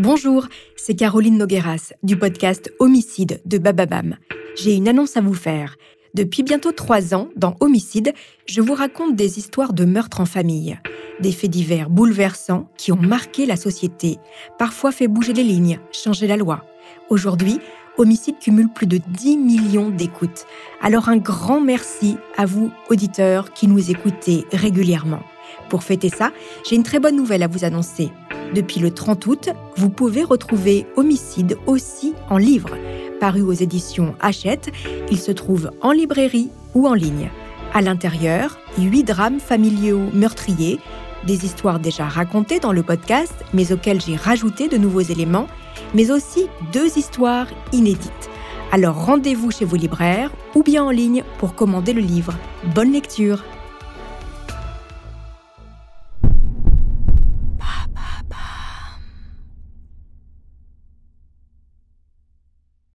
Bonjour, c'est Caroline Nogueras du podcast Homicide de Bababam. J'ai une annonce à vous faire. Depuis bientôt trois ans, dans Homicide, je vous raconte des histoires de meurtres en famille. Des faits divers bouleversants qui ont marqué la société, parfois fait bouger les lignes, changer la loi. Aujourd'hui, Homicide cumule plus de 10 millions d'écoutes. Alors un grand merci à vous, auditeurs, qui nous écoutez régulièrement. Pour fêter ça, j'ai une très bonne nouvelle à vous annoncer. Depuis le 30 août, vous pouvez retrouver Homicide aussi en livre. Paru aux éditions Hachette, il se trouve en librairie ou en ligne. À l'intérieur, huit drames familiaux meurtriers, des histoires déjà racontées dans le podcast, mais auxquelles j'ai rajouté de nouveaux éléments, mais aussi deux histoires inédites. Alors rendez-vous chez vos libraires ou bien en ligne pour commander le livre. Bonne lecture